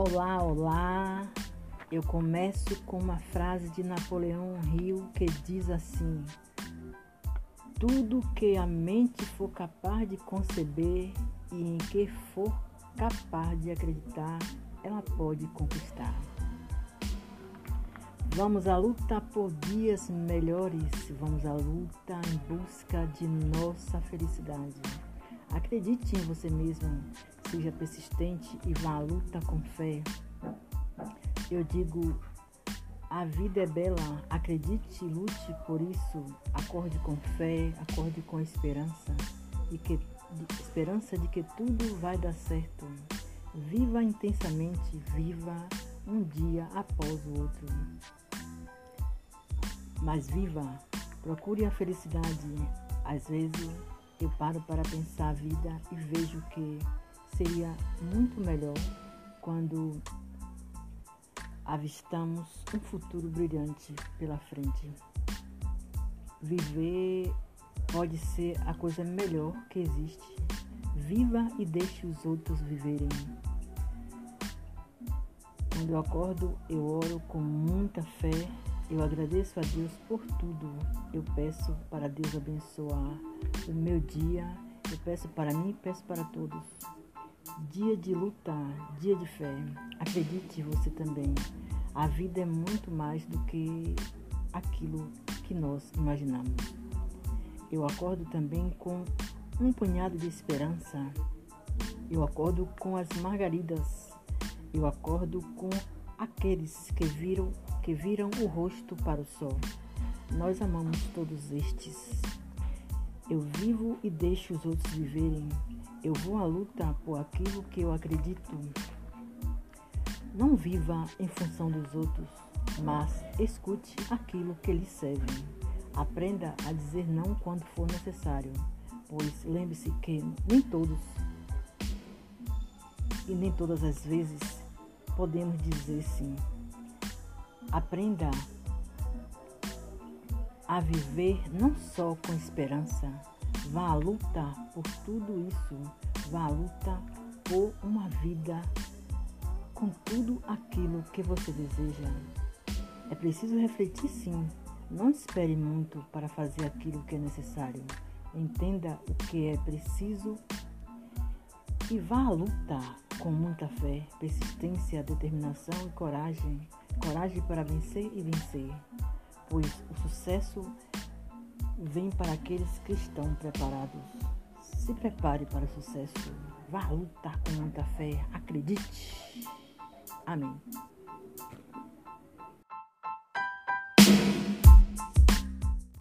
Olá, olá! Eu começo com uma frase de Napoleão Hill que diz assim: Tudo que a mente for capaz de conceber e em que for capaz de acreditar, ela pode conquistar. Vamos à luta por dias melhores, vamos à luta em busca de nossa felicidade. Acredite em você mesmo, seja persistente e vá à luta com fé. Eu digo, a vida é bela, acredite, lute por isso, acorde com fé, acorde com esperança e que esperança de que tudo vai dar certo. Viva intensamente, viva um dia após o outro. Mas viva, procure a felicidade. Às vezes eu paro para pensar a vida e vejo que seria muito melhor quando avistamos um futuro brilhante pela frente. Viver pode ser a coisa melhor que existe. Viva e deixe os outros viverem. Quando eu acordo, eu oro com muita fé eu agradeço a Deus por tudo. Eu peço para Deus abençoar o meu dia. Eu peço para mim e peço para todos. Dia de lutar, dia de fé. Acredite você também. A vida é muito mais do que aquilo que nós imaginamos. Eu acordo também com um punhado de esperança. Eu acordo com as margaridas. Eu acordo com aqueles que viram que viram o rosto para o sol. Nós amamos todos estes. Eu vivo e deixo os outros viverem. Eu vou à luta por aquilo que eu acredito. Não viva em função dos outros, mas escute aquilo que lhe serve. Aprenda a dizer não quando for necessário, pois lembre-se que nem todos e nem todas as vezes podemos dizer sim. Aprenda a viver não só com esperança, vá à luta por tudo isso, vá à luta por uma vida com tudo aquilo que você deseja. É preciso refletir sim, não espere muito para fazer aquilo que é necessário. Entenda o que é preciso e vá à luta com muita fé, persistência, determinação e coragem coragem para vencer e vencer, pois o sucesso vem para aqueles que estão preparados. Se prepare para o sucesso. Vá lutar com muita fé. Acredite. Amém.